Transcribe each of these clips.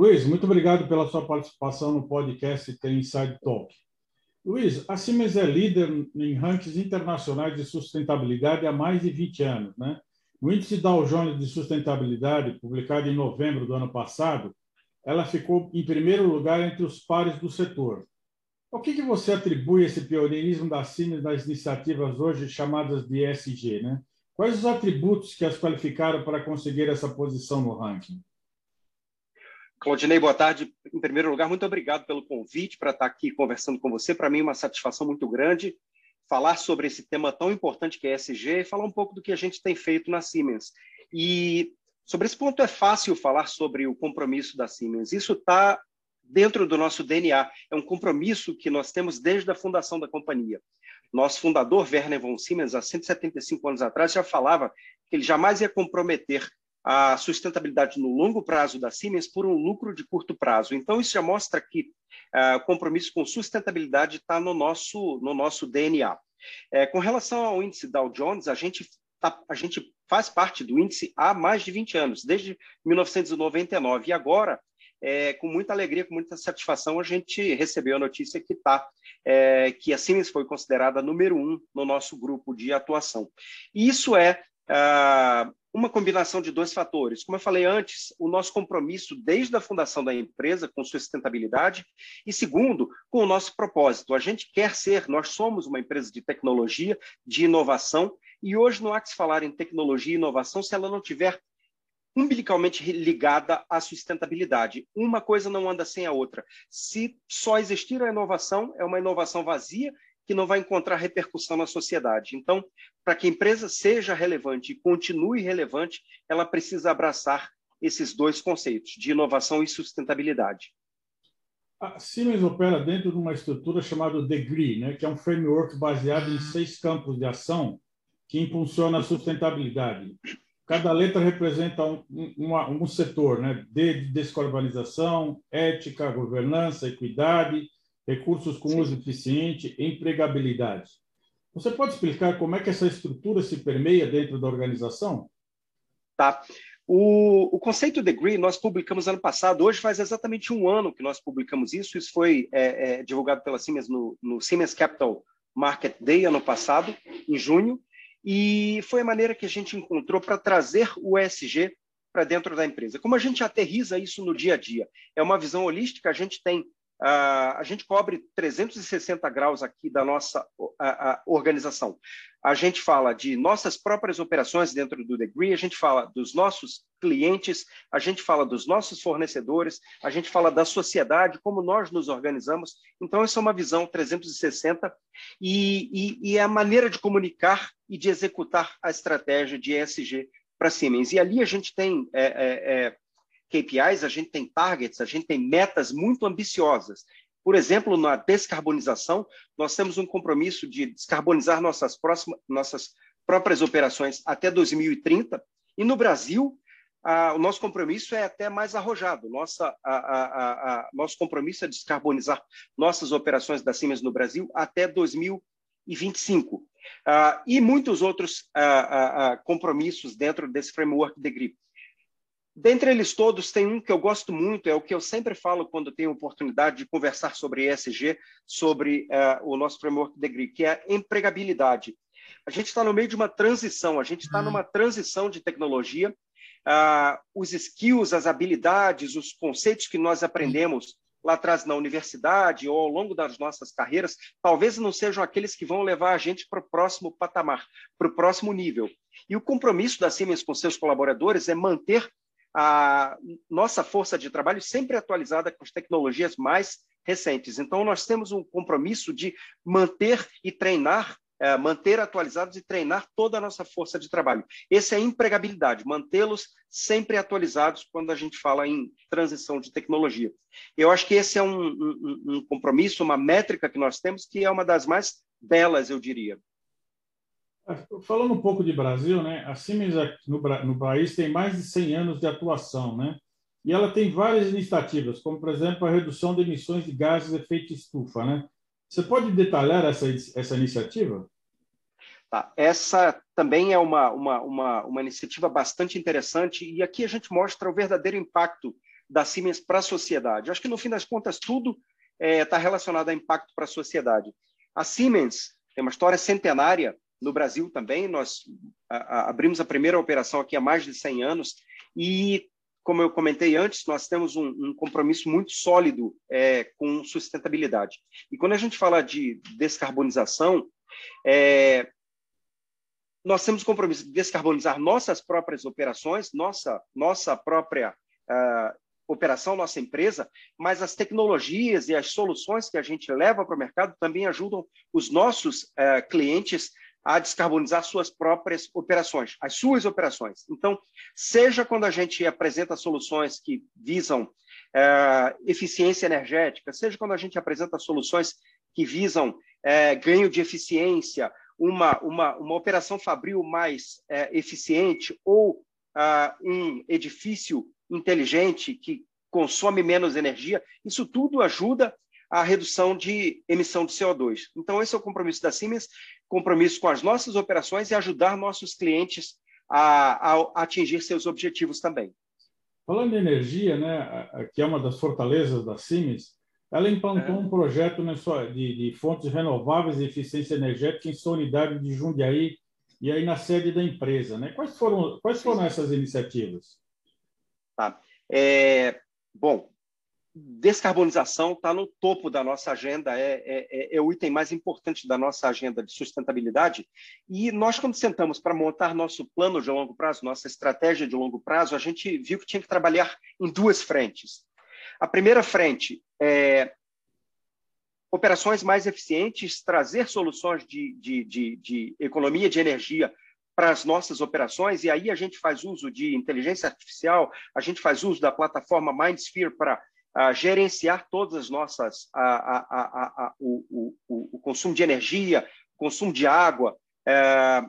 Luiz, muito obrigado pela sua participação no podcast Tem Inside Talk. Luiz, a Siemens é líder em rankings internacionais de sustentabilidade há mais de 20 anos. Né? No índice Dow Jones de sustentabilidade, publicado em novembro do ano passado, ela ficou em primeiro lugar entre os pares do setor. O que, que você atribui esse pioneirismo da Siemens nas iniciativas hoje chamadas de ESG? Né? Quais os atributos que as qualificaram para conseguir essa posição no ranking? Claudinei, boa tarde. Em primeiro lugar, muito obrigado pelo convite para estar aqui conversando com você. Para mim, é uma satisfação muito grande falar sobre esse tema tão importante que é ESG e falar um pouco do que a gente tem feito na Siemens. E sobre esse ponto é fácil falar sobre o compromisso da Siemens. Isso está dentro do nosso DNA. É um compromisso que nós temos desde a fundação da companhia. Nosso fundador, Werner von Siemens, há 175 anos atrás, já falava que ele jamais ia comprometer a sustentabilidade no longo prazo da Siemens por um lucro de curto prazo. Então, isso já mostra que uh, o compromisso com sustentabilidade está no nosso, no nosso DNA. É, com relação ao índice Dow Jones, a gente, tá, a gente faz parte do índice há mais de 20 anos, desde 1999. E agora, é, com muita alegria, com muita satisfação, a gente recebeu a notícia que, tá, é, que a Siemens foi considerada número um no nosso grupo de atuação. E isso é uh, uma combinação de dois fatores. Como eu falei antes, o nosso compromisso desde a fundação da empresa com sustentabilidade e segundo, com o nosso propósito. A gente quer ser, nós somos uma empresa de tecnologia, de inovação e hoje não há que se falar em tecnologia e inovação se ela não tiver umbilicalmente ligada à sustentabilidade. Uma coisa não anda sem a outra. Se só existir a inovação, é uma inovação vazia que não vai encontrar repercussão na sociedade. Então, para que a empresa seja relevante e continue relevante, ela precisa abraçar esses dois conceitos, de inovação e sustentabilidade. A Siemens opera dentro de uma estrutura chamada Degree, né, que é um framework baseado em seis campos de ação que impulsiona a sustentabilidade. Cada letra representa um, um, um setor, né, de descarbonização, ética, governança, equidade, recursos com Sim. uso eficiente, empregabilidade. Você pode explicar como é que essa estrutura se permeia dentro da organização? Tá. O, o conceito Degree nós publicamos ano passado, hoje faz exatamente um ano que nós publicamos isso, isso foi é, é, divulgado pela Siemens no, no Siemens Capital Market Day ano passado, em junho, e foi a maneira que a gente encontrou para trazer o ESG para dentro da empresa. Como a gente aterriza isso no dia a dia? É uma visão holística, a gente tem a gente cobre 360 graus aqui da nossa organização. A gente fala de nossas próprias operações dentro do Degree, a gente fala dos nossos clientes, a gente fala dos nossos fornecedores, a gente fala da sociedade, como nós nos organizamos. Então, essa é uma visão 360 e, e, e é a maneira de comunicar e de executar a estratégia de ESG para Siemens. E ali a gente tem é, é, é, KPIs, a gente tem targets, a gente tem metas muito ambiciosas. Por exemplo, na descarbonização, nós temos um compromisso de descarbonizar nossas, próximas, nossas próprias operações até 2030. E no Brasil, o nosso compromisso é até mais arrojado. Nossa, a, a, a, nosso compromisso é descarbonizar nossas operações da Siemens no Brasil até 2025. Ah, e muitos outros ah, ah, compromissos dentro desse framework de GRIP. Dentre eles todos, tem um que eu gosto muito, é o que eu sempre falo quando tenho oportunidade de conversar sobre ESG, sobre uh, o nosso framework de GRI, que é a empregabilidade. A gente está no meio de uma transição, a gente está uhum. numa transição de tecnologia. Uh, os skills, as habilidades, os conceitos que nós aprendemos lá atrás na universidade ou ao longo das nossas carreiras, talvez não sejam aqueles que vão levar a gente para o próximo patamar, para o próximo nível. E o compromisso da Siemens com seus colaboradores é manter a nossa força de trabalho sempre atualizada com as tecnologias mais recentes. Então, nós temos um compromisso de manter e treinar, é, manter atualizados e treinar toda a nossa força de trabalho. Esse é a empregabilidade, mantê-los sempre atualizados quando a gente fala em transição de tecnologia. Eu acho que esse é um, um, um compromisso, uma métrica que nós temos que é uma das mais belas, eu diria. Falando um pouco de Brasil, né? a Siemens no, no país tem mais de 100 anos de atuação, né? E ela tem várias iniciativas, como, por exemplo, a redução de emissões de gases de efeito estufa, né? Você pode detalhar essa, essa iniciativa? Tá. Essa também é uma, uma, uma, uma iniciativa bastante interessante e aqui a gente mostra o verdadeiro impacto da Siemens para a sociedade. Acho que, no fim das contas, tudo está é, relacionado a impacto para a sociedade. A Siemens tem uma história centenária no Brasil também. Nós abrimos a primeira operação aqui há mais de 100 anos e, como eu comentei antes, nós temos um, um compromisso muito sólido é, com sustentabilidade. E quando a gente fala de descarbonização, é, nós temos o compromisso de descarbonizar nossas próprias operações, nossa, nossa própria uh, operação, nossa empresa, mas as tecnologias e as soluções que a gente leva para o mercado também ajudam os nossos uh, clientes a descarbonizar suas próprias operações, as suas operações. Então, seja quando a gente apresenta soluções que visam uh, eficiência energética, seja quando a gente apresenta soluções que visam ganho de eficiência, uma, uma, uma operação fabril mais é, eficiente ou ah, um edifício inteligente que consome menos energia, isso tudo ajuda a redução de emissão de CO2. Então, esse é o compromisso da Siemens, compromisso com as nossas operações e ajudar nossos clientes a, a atingir seus objetivos também. Falando em energia, né, que é uma das fortalezas da Siemens, ela implantou é. um projeto de, de, fontes renováveis e eficiência energética em sua unidade de Jundiaí e aí na sede da empresa. Né? Quais, foram, quais foram essas iniciativas? Tá. É, bom, descarbonização está no topo da nossa agenda, é, é, é, é, o item mais importante da nossa agenda de sustentabilidade. E nós, quando sentamos para montar nosso plano de longo prazo, nossa estratégia de longo prazo, a gente viu que tinha que trabalhar em duas frentes. A primeira frente é operações mais eficientes, trazer soluções de, de, de, de economia de energia para as nossas operações, e aí a gente faz uso de inteligência artificial, a gente faz uso da plataforma MindSphere para uh, gerenciar todas as nossas, uh, uh, o, o, o, consumo de energia, consumo de água, eh,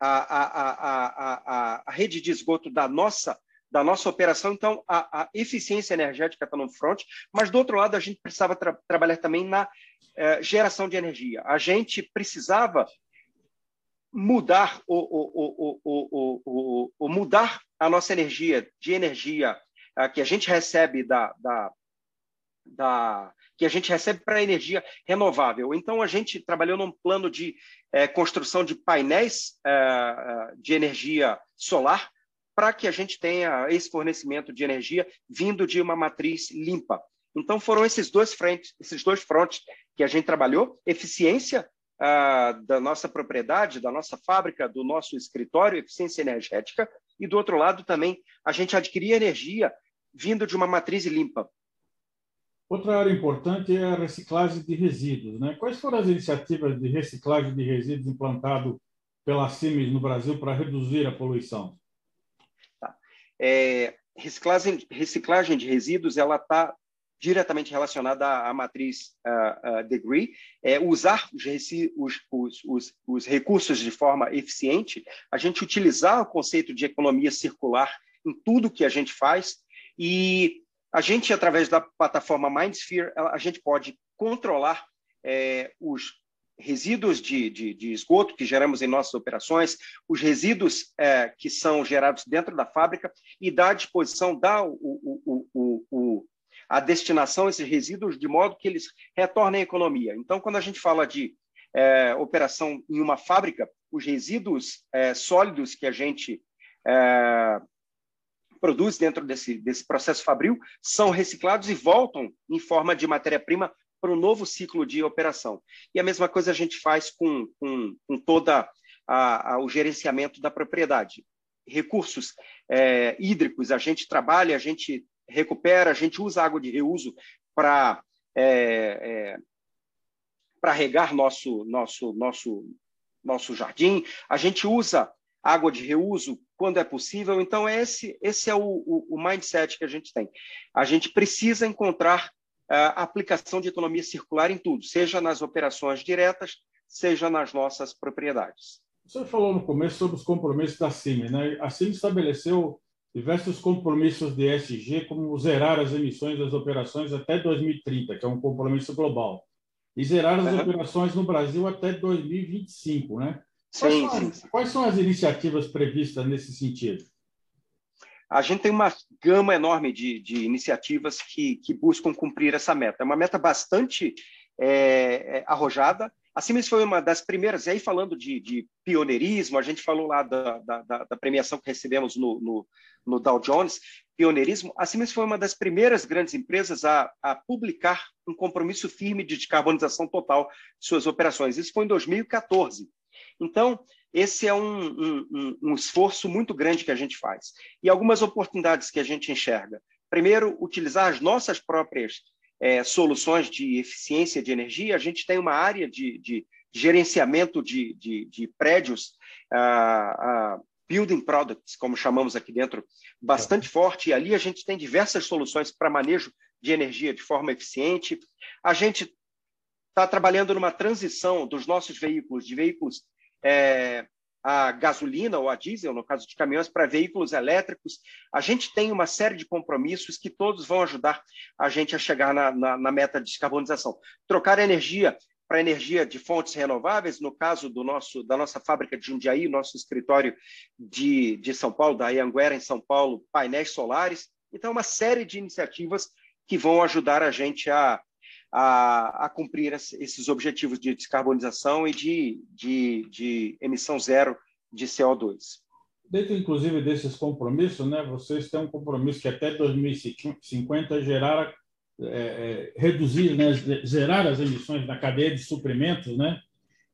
a, a, a, rede de esgoto da nossa da nossa operação. Então, a, a eficiência energética está no front, mas do outro lado, a gente precisava tra trabalhar também na eh, geração de energia. A gente precisava mudar o, o, o, o, mudar a nossa energia de energia uh, que a gente recebe da, da, da que a gente recebe para energia renovável. Então a gente trabalhou num plano de eh, construção de painéis eh, de energia solar para que a gente tenha esse fornecimento de energia vindo de uma matriz limpa. Então foram esses dois frentes, esses dois frontes que a gente trabalhou, eficiência ah, da nossa propriedade, da nossa fábrica, do nosso escritório, eficiência energética, e do outro lado também a gente adquirir energia vindo de uma matriz limpa. Outra área importante é a reciclagem de resíduos. Né? Quais foram as iniciativas de reciclagem de resíduos implantado pela CIMES no Brasil para reduzir a poluição? É, reciclagem, reciclagem de resíduos ela está diretamente relacionada à, à matriz uh, uh, Degree. É, usar os, os, os, os, recursos de forma eficiente, a gente utilizar o conceito de economia circular em tudo que a gente faz e a gente, através da plataforma MindSphere, a gente pode controlar é, os resíduos de, de, de, esgoto que geramos em nossas operações, os resíduos é, que são gerados dentro da fábrica e dar à disposição, dar o, o, o, o, a destinação a esses resíduos de modo que eles retornem à economia. Então, quando a gente fala de é, operação em uma fábrica, os resíduos é, sólidos que a gente é, produz dentro desse, desse processo fabril são reciclados e voltam em forma de matéria-prima para um novo ciclo de operação. E a mesma coisa a gente faz com, com, com toda a, o gerenciamento da propriedade. Recursos é, hídricos, a gente trabalha, a gente recupera, a gente usa água de reuso para é, é, para regar nosso nosso nosso nosso jardim. A gente usa água de reuso quando é possível. Então esse esse é o, o, o mindset que a gente tem. A gente precisa encontrar a aplicação de economia circular em tudo, seja nas operações diretas, seja nas nossas propriedades. Você falou no começo sobre os compromissos da CIMI. Né? A CIMI estabeleceu diversos compromissos de ESG, como zerar as emissões das operações até 2030, que é um compromisso global, e zerar as uhum. operações no Brasil até 2025. Né? Quais, sim, são as, sim. quais são as iniciativas previstas nesse sentido? a gente tem uma gama enorme de, de iniciativas que, que buscam cumprir essa meta. É uma meta bastante é, é, arrojada. A Siemens foi uma das primeiras, e aí falando de, de pioneirismo, a gente falou lá da, da, da premiação que recebemos no, no, no, Dow Jones, pioneirismo, a Siemens foi uma das primeiras grandes empresas a, a publicar um compromisso firme de descarbonização total de suas operações. Isso foi em 2014. Então, esse é um, um, um, esforço muito grande que a gente faz. E algumas oportunidades que a gente enxerga. Primeiro, utilizar as nossas próprias é, soluções de eficiência de energia. A gente tem uma área de, de gerenciamento de, de, de prédios, uh, uh, building products, como chamamos aqui dentro, bastante forte. E ali a gente tem diversas soluções para manejo de energia de forma eficiente. A gente está trabalhando numa transição dos nossos veículos, de veículos é, a gasolina ou a diesel, no caso de caminhões, para veículos elétricos. A gente tem uma série de compromissos que todos vão ajudar a gente a chegar na, na, na meta de descarbonização. Trocar energia para energia de fontes renováveis, no caso do nosso, da nossa fábrica de Jundiaí, nosso escritório de, de São Paulo, da Ianguera, em São Paulo, painéis solares. Então, uma série de iniciativas que vão ajudar a gente a, a, a cumprir esses objetivos de descarbonização e de, de, de emissão zero de CO2. Dentro, inclusive, desses compromissos, né, vocês têm um compromisso que até 2050 gerar, é, é, reduzir, né, zerar as emissões na cadeia de suprimentos, né,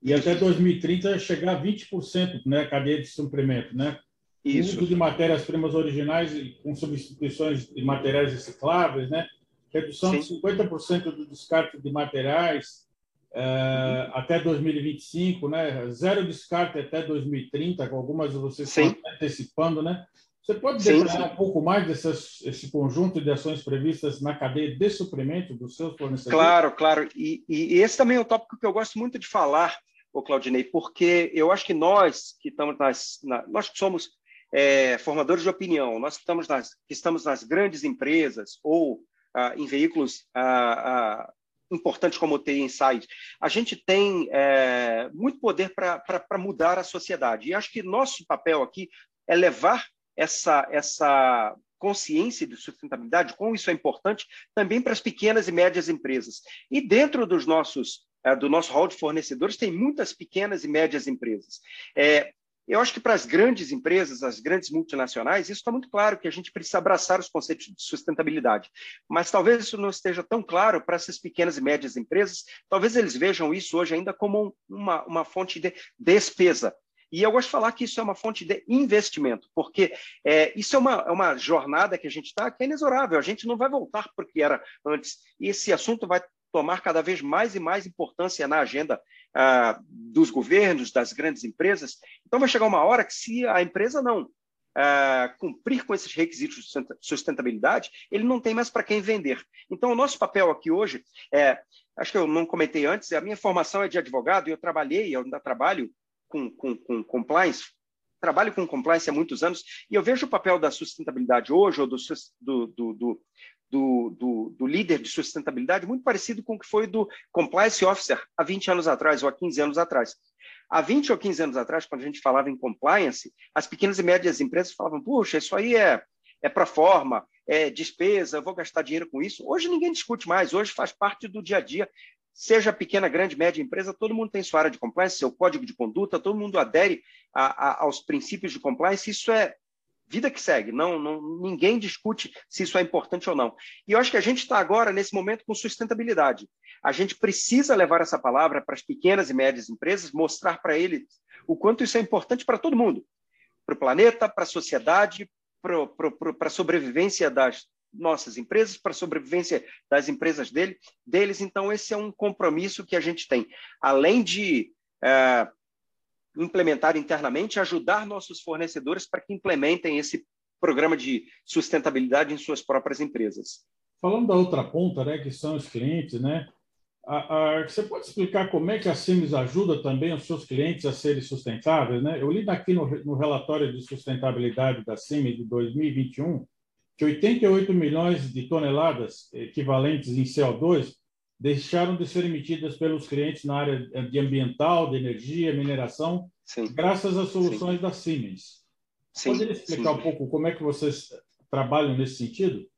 e até 2030 chegar a 20% né, cadeia de suprimento, né? Isso. Uso de matérias-primas originais com substituições de materiais recicláveis, né? Redução Sim. de 50% do descarte de materiais uh, até 2025, né? zero descarte até 2030, com algumas vocês estão antecipando. Né? Você pode detalhar um pouco mais desse conjunto de ações previstas na cadeia de suprimento dos seus fornecedores? Claro, claro. E, e esse também é um tópico que eu gosto muito de falar, o Claudinei, porque eu acho que nós que estamos nas, na, nós que somos é, formadores de opinião, nós que estamos nas, que estamos nas grandes empresas ou ah, em veículos ah, ah, importantes como o TI Insight, a gente tem é, muito poder para mudar a sociedade. E acho que nosso papel aqui é levar essa, essa consciência de sustentabilidade, como isso é importante, também para as pequenas e médias empresas. E dentro dos nossos é, do nosso hall de fornecedores tem muitas pequenas e médias empresas. É, eu acho que para as grandes empresas, as grandes multinacionais, isso está muito claro que a gente precisa abraçar os conceitos de sustentabilidade. Mas talvez isso não esteja tão claro para essas pequenas e médias empresas. Talvez eles vejam isso hoje ainda como uma, uma fonte de despesa. E eu gosto de falar que isso é uma fonte de investimento, porque é, isso é uma, é uma jornada que a gente está que é inexorável. A gente não vai voltar para o que era antes. E esse assunto vai tomar cada vez mais e mais importância na agenda ah, dos governos, das grandes empresas. Então, vai chegar uma hora que, se a empresa não ah, cumprir com esses requisitos de sustentabilidade, ele não tem mais para quem vender. Então, o nosso papel aqui hoje é, acho que eu não comentei antes, a minha formação é de advogado e eu trabalhei, eu ainda trabalho com, com, com compliance, trabalho com compliance há muitos anos e eu vejo o papel da sustentabilidade hoje, ou do, do, do, do, do, do, líder de sustentabilidade muito parecido com o que foi do compliance officer há 20 anos atrás ou há 15 anos atrás. Há 20 ou 15 anos atrás, quando a gente falava em compliance, as pequenas e médias empresas falavam: puxa, isso aí é, é para forma, é despesa, eu vou gastar dinheiro com isso. Hoje ninguém discute mais, hoje faz parte do dia a dia. Seja pequena, grande, média empresa, todo mundo tem sua área de compliance, seu código de conduta, todo mundo adere a, a, aos princípios de compliance. Isso é vida que segue, não, não, ninguém discute se isso é importante ou não. E eu acho que a gente está agora, nesse momento, com sustentabilidade. A gente precisa levar essa palavra para as pequenas e médias empresas, mostrar para eles o quanto isso é importante para todo mundo, para o planeta, para a sociedade, para a sobrevivência das nossas empresas, para a sobrevivência das empresas dele, deles. Então, esse é um compromisso que a gente tem. Além de é, implementar internamente, ajudar nossos fornecedores para que implementem esse programa de sustentabilidade em suas próprias empresas. Falando da outra ponta, né, que são os clientes, né? A, a, você pode explicar como é que a Siemens ajuda também os seus clientes a serem sustentáveis, né? Eu li aqui no, no relatório de sustentabilidade da Siemens de 2021 que 88 milhões de toneladas equivalentes em CO2 deixaram de ser emitidas pelos clientes na área de ambiental, de energia, mineração, Sim. graças às soluções Sim. da Siemens. Sim, Poderia explicar um pouco como é que vocês trabalham nesse sentido?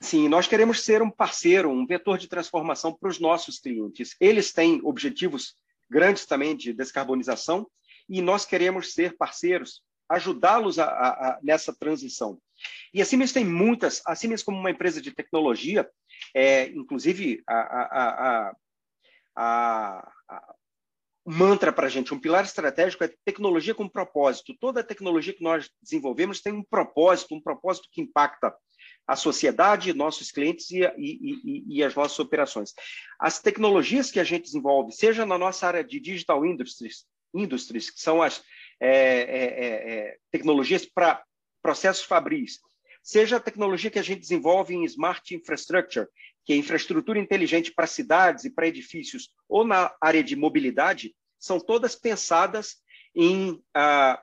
Sim, nós queremos ser um parceiro, um vetor de transformação para os nossos clientes. Eles têm objetivos grandes também de descarbonização e nós queremos ser parceiros, ajudá-los a, a, a, nessa transição. E a Siemens tem muitas, a Siemens como uma empresa de tecnologia, é, inclusive a, a, mantra para a gente, um pilar estratégico é tecnologia com propósito. Toda tecnologia que nós desenvolvemos tem um propósito, um propósito que impacta a sociedade, nossos clientes e, e, e, e, as nossas operações. As tecnologias que a gente desenvolve, seja na nossa área de digital industries, industries que são as é, é, é, é tecnologias para processos fabris, seja a tecnologia que a gente desenvolve em smart infrastructure, que é infraestrutura inteligente para cidades e para edifícios, ou na área de mobilidade, são todas pensadas em, ah,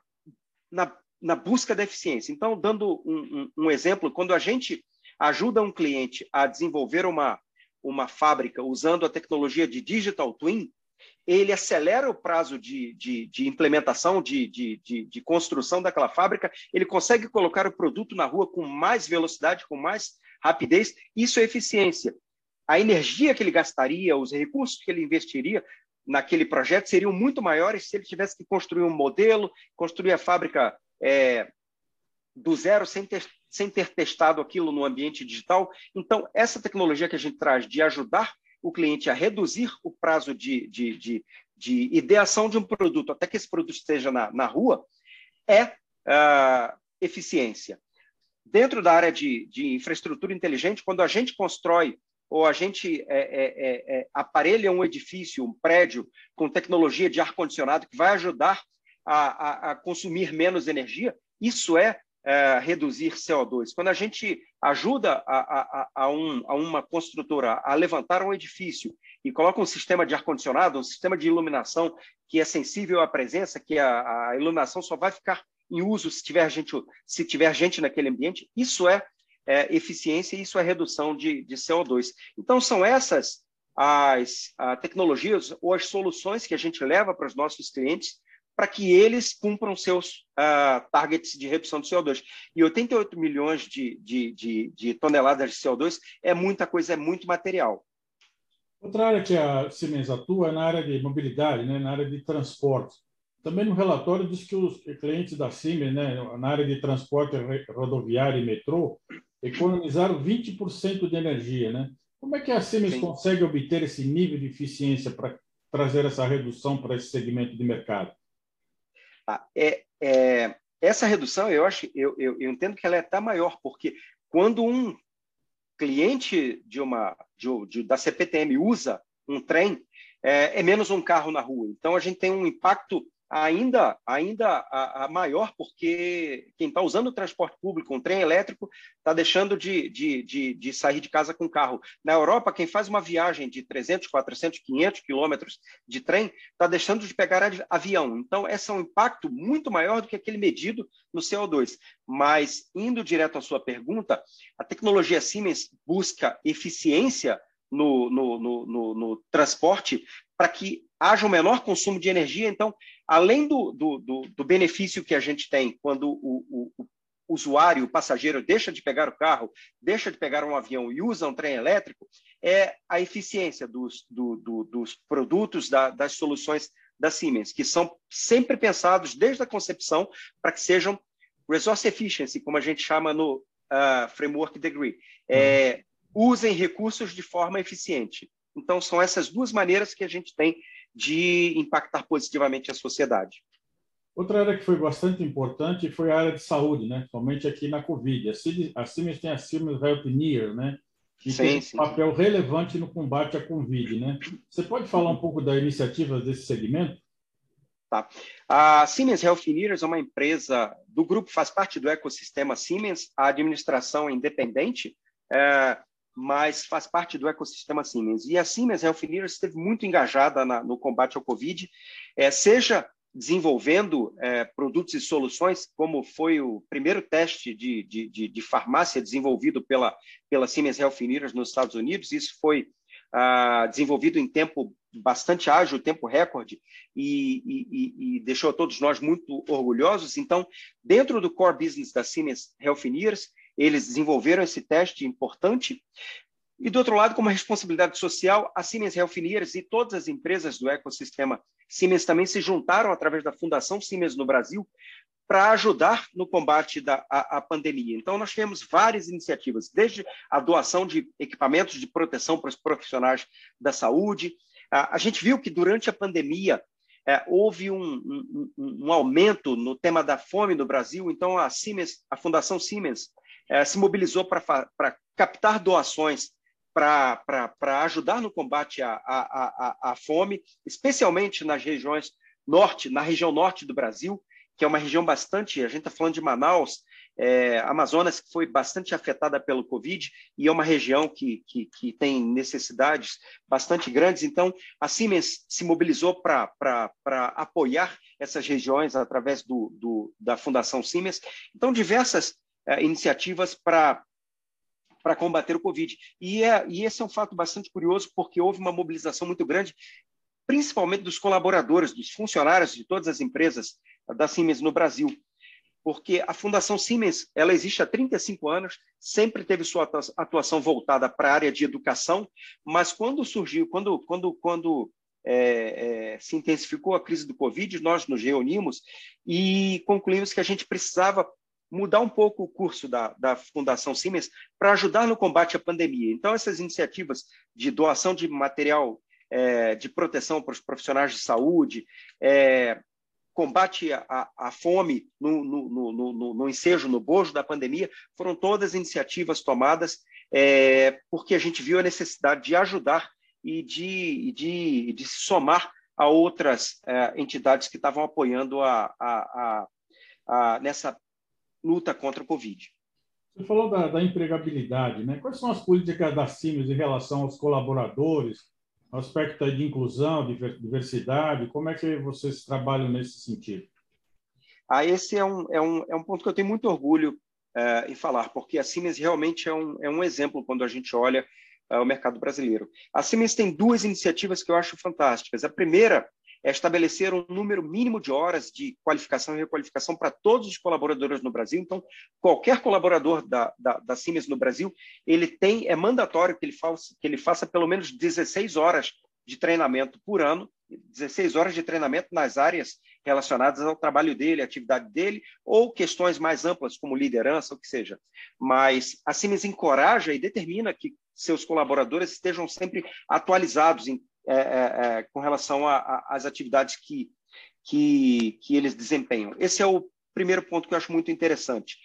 na, na, busca da eficiência. Então, dando um, um, um, exemplo, quando a gente ajuda um cliente a desenvolver uma, uma fábrica usando a tecnologia de Digital Twin, ele acelera o prazo de, de, de implementação, de, de, de, construção daquela fábrica, ele consegue colocar o produto na rua com mais velocidade, com mais rapidez, isso é eficiência. A energia que ele gastaria, os recursos que ele investiria naquele projeto seriam muito maiores se ele tivesse que construir um modelo, construir a fábrica é, do zero sem ter, sem ter testado aquilo no ambiente digital. Então, essa tecnologia que a gente traz de ajudar o cliente a reduzir o prazo de, de, de, de ideação de um produto até que esse produto esteja na, na rua é uh, eficiência. Dentro da área de, de infraestrutura inteligente, quando a gente constrói ou a gente é, é, é, é, aparelha um edifício, um prédio com tecnologia de ar-condicionado que vai ajudar a, a, a, consumir menos energia, isso é, é reduzir CO2. Quando a gente ajuda a, a, um, a, uma construtora a levantar um edifício e coloca um sistema de ar-condicionado, um sistema de iluminação que é sensível à presença, que a, iluminação só vai ficar em uso se tiver gente, se tiver gente naquele ambiente, isso é, é eficiência isso é redução de, de CO2. Então, são essas as, as tecnologias ou as soluções que a gente leva para os nossos clientes para que eles cumpram seus uh, targets de redução de CO2. E 88 milhões de, de, de, de, toneladas de CO2 é muita coisa, é muito material. Outra área que a Siemens atua é na área de mobilidade, né, na área de transporte. Também no relatório diz que os clientes da Siemens, né, na área de transporte rodoviário e metrô, economizaram 20% de energia. Né? Como é que a Siemens Sim. consegue obter esse nível de eficiência para trazer essa redução para esse segmento de mercado? Ah, é, é, essa redução, eu acho, eu, eu, eu, entendo que ela é até maior, porque quando um cliente de uma de, de, da CPTM usa um trem, é, é, menos um carro na rua. Então a gente tem um impacto ainda, ainda a, a maior, porque quem está usando o transporte público, um trem elétrico, está deixando de, de, de, de, sair de casa com carro. Na Europa, quem faz uma viagem de 300, 400, 500 quilômetros de trem, está deixando de pegar avião. Então, esse é um impacto muito maior do que aquele medido no CO2. Mas, indo direto à sua pergunta, a tecnologia Siemens busca eficiência no, no, no, no, no transporte para que haja um menor consumo de energia. Então, além do, do, do, do benefício que a gente tem quando o, o, o, usuário, o passageiro, deixa de pegar o carro, deixa de pegar um avião e usa um trem elétrico, é a eficiência dos, dos produtos, da, das soluções da Siemens, que são sempre pensados desde a concepção para que sejam resource efficiency, como a gente chama no uh, framework degree. É, uhum. usem recursos de forma eficiente. Então, são essas duas maneiras que a gente tem de impactar positivamente a sociedade. Outra área que foi bastante importante foi a área de saúde, né? somente aqui na Covid. A Siemens tem a Siemens Healthineers, né? que sim, tem sim, um papel sim. relevante no combate à Covid. Né? Você pode falar um pouco da iniciativa desse segmento? Tá. A Siemens Healthineers é uma empresa do grupo, faz parte do ecossistema Siemens, a administração é independente, é, mas faz parte do ecossistema Siemens. E a Siemens Healthineers esteve muito engajada na, no combate ao Covid, é, seja desenvolvendo é, produtos e soluções, como foi o primeiro teste de, de, de, de farmácia desenvolvido pela, pela Siemens Healthineers nos Estados Unidos. Isso foi ah, desenvolvido em tempo bastante ágil, tempo recorde, e, e, e, deixou todos nós muito orgulhosos. Então, dentro do core business da Siemens Healthineers, eles desenvolveram esse teste importante. E, do outro lado, como responsabilidade social, a Siemens Healthineers e todas as empresas do ecossistema Siemens também se juntaram através da Fundação Siemens no Brasil para ajudar no combate da a, a pandemia. Então, nós tivemos várias iniciativas, desde a doação de equipamentos de proteção para os profissionais da saúde. A, a gente viu que durante a pandemia é, houve um, um, um, aumento no tema da fome no Brasil. Então, a Siemens, a Fundação Siemens, é, se mobilizou para captar doações para ajudar no combate à, à, à, à fome, especialmente nas regiões norte, na região norte do Brasil, que é uma região bastante, a gente está falando de Manaus, é, Amazonas, que foi bastante afetada pelo Covid, e é uma região que, que, que tem necessidades bastante grandes. Então, a Siemens se mobilizou para apoiar essas regiões através do, do, da Fundação Siemens. Então, diversas iniciativas para para combater o Covid. E, é, e esse é um fato bastante curioso, porque houve uma mobilização muito grande, principalmente dos colaboradores, dos funcionários de todas as empresas da Siemens no Brasil. Porque a Fundação Siemens ela existe há 35 anos, sempre teve sua atuação voltada para a área de educação, mas quando surgiu, quando, quando, quando é, é, se intensificou a crise do Covid, nós nos reunimos e concluímos que a gente precisava mudar um pouco o curso da, da Fundação Siemens para ajudar no combate à pandemia. Então, essas iniciativas de doação de material é, de proteção para os profissionais de saúde, é, combate à, à fome no, no, no, no, no ensejo, no bojo da pandemia, foram todas iniciativas tomadas é, porque a gente viu a necessidade de ajudar e de, de, de se somar a outras é, entidades que estavam apoiando a, a, a, a, nessa luta contra o Covid. Você falou da, da, empregabilidade, né? Quais são as políticas da Siemens em relação aos colaboradores, aspecto de inclusão, diversidade? Como é que vocês trabalham nesse sentido? Ah, esse é um, é um, é um ponto que eu tenho muito orgulho uh, em falar, porque a Siemens realmente é um, é um exemplo quando a gente olha uh, o mercado brasileiro. A Siemens tem duas iniciativas que eu acho fantásticas. A primeira é estabelecer um número mínimo de horas de qualificação e requalificação para todos os colaboradores no Brasil. Então, qualquer colaborador da, da, da Siemens no Brasil, ele tem, é mandatório que ele, faça, que ele faça pelo menos 16 horas de treinamento por ano, 16 horas de treinamento nas áreas relacionadas ao trabalho dele, à atividade dele, ou questões mais amplas, como liderança, o que seja. Mas a Siemens encoraja e determina que seus colaboradores estejam sempre atualizados em é, é, é, com relação às atividades que, que, que eles desempenham. Esse é o primeiro ponto que eu acho muito interessante,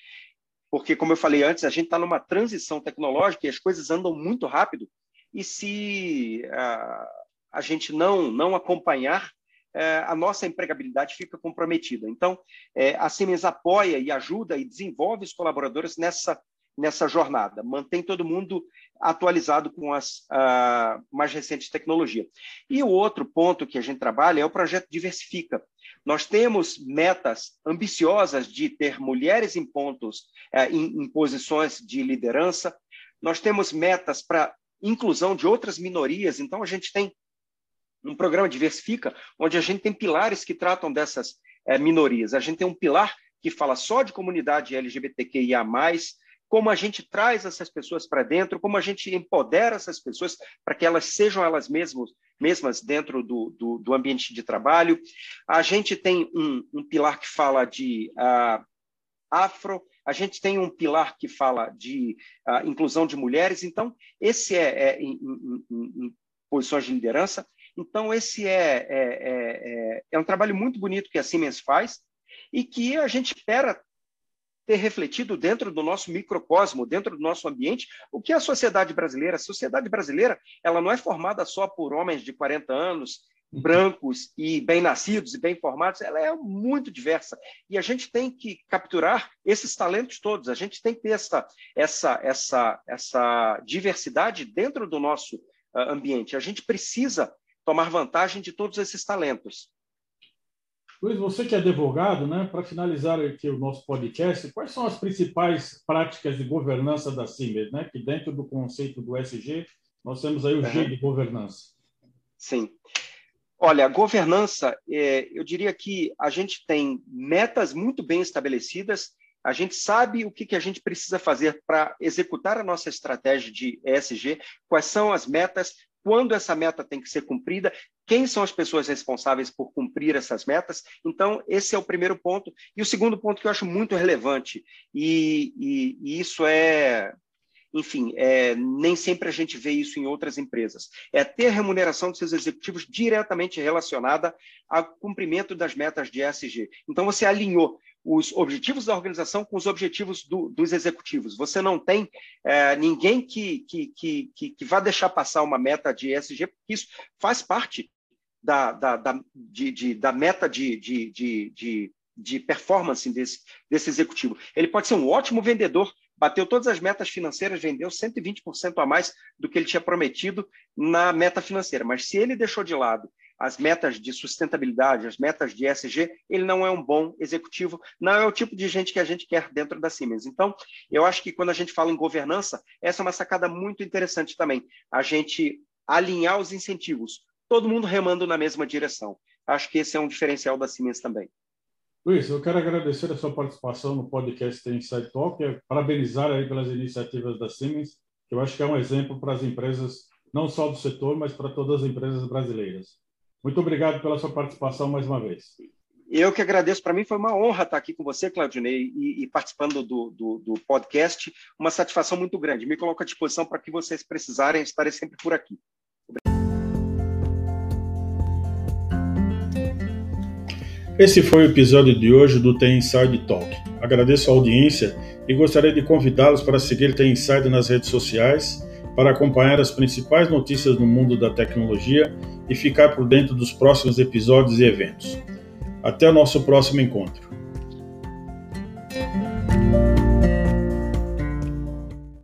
porque, como eu falei antes, a gente está numa transição tecnológica e as coisas andam muito rápido, e se a, a gente não, não acompanhar, é, a nossa empregabilidade fica comprometida. Então, é, a Siemens apoia e ajuda e desenvolve os colaboradores nessa nessa jornada, mantém todo mundo atualizado com as uh, mais recentes tecnologias. E o outro ponto que a gente trabalha é o projeto Diversifica. Nós temos metas ambiciosas de ter mulheres em pontos, uh, em, em posições de liderança, nós temos metas para inclusão de outras minorias, então a gente tem um programa Diversifica, onde a gente tem pilares que tratam dessas uh, minorias. A gente tem um pilar que fala só de comunidade LGBTQIA+, como a gente traz essas pessoas para dentro, como a gente empodera essas pessoas para que elas sejam elas mesmas, mesmas dentro do, do, do ambiente de trabalho. A gente tem um, um pilar que fala de uh, afro, a gente tem um pilar que fala de uh, inclusão de mulheres. Então, esse é, é em, em, em, posições de liderança. Então, esse é, é, é, é um trabalho muito bonito que a Siemens faz e que a gente espera ter refletido dentro do nosso microcosmo, dentro do nosso ambiente, o que é a sociedade brasileira. A sociedade brasileira ela não é formada só por homens de 40 anos, brancos e bem-nascidos e bem formados, ela é muito diversa. E a gente tem que capturar esses talentos todos, a gente tem que ter essa, essa, essa, essa diversidade dentro do nosso uh, ambiente. A gente precisa tomar vantagem de todos esses talentos. Luiz, você que é advogado, né, para finalizar aqui o nosso podcast, quais são as principais práticas de governança da CIMER, né, que dentro do conceito do SG Nós temos aí o uhum. G de governança. Sim. Olha, a governança, é, eu diria que a gente tem metas muito bem estabelecidas, a gente sabe o que, que a gente precisa fazer para executar a nossa estratégia de ESG, quais são as metas, quando essa meta tem que ser cumprida, quem são as pessoas responsáveis por cumprir essas metas. Então, esse é o primeiro ponto. E o segundo ponto que eu acho muito relevante, e, e, e isso é enfim, é, nem sempre a gente vê isso em outras empresas. É ter a remuneração dos seus executivos diretamente relacionada ao cumprimento das metas de ESG. Então, você alinhou os objetivos da organização com os objetivos do, dos executivos. Você não tem é, ninguém que, que, que, que, que vá deixar passar uma meta de ESG, porque isso faz parte da, da, da, de, de, da meta de, de, de, de, de performance desse, desse executivo. Ele pode ser um ótimo vendedor, bateu todas as metas financeiras, vendeu 120% a mais do que ele tinha prometido na meta financeira. Mas se ele deixou de lado as metas de sustentabilidade, as metas de ESG, ele não é um bom executivo, não é o tipo de gente que a gente quer dentro da Siemens. Então, eu acho que quando a gente fala em governança, essa é uma sacada muito interessante também, a gente alinhar os incentivos, todo mundo remando na mesma direção. Acho que esse é um diferencial da Siemens também. Luiz, eu quero agradecer a sua participação no podcast Inside Talk e parabenizar aí pelas iniciativas da Siemens, que eu acho que é um exemplo para as empresas, não só do setor, mas para todas as empresas brasileiras. Muito obrigado pela sua participação mais uma vez. Eu que agradeço. Para mim foi uma honra estar aqui com você, Claudinei, e, e participando do, do, do, podcast. Uma satisfação muito grande. Me coloco à disposição para que vocês precisarem, estarei sempre por aqui. Esse foi o episódio de hoje do The Inside Talk. Agradeço a audiência e gostaria de convidá-los para seguir The Inside nas redes sociais, para acompanhar as principais notícias no mundo da tecnologia e ficar por dentro dos próximos episódios e eventos. Até o nosso próximo encontro.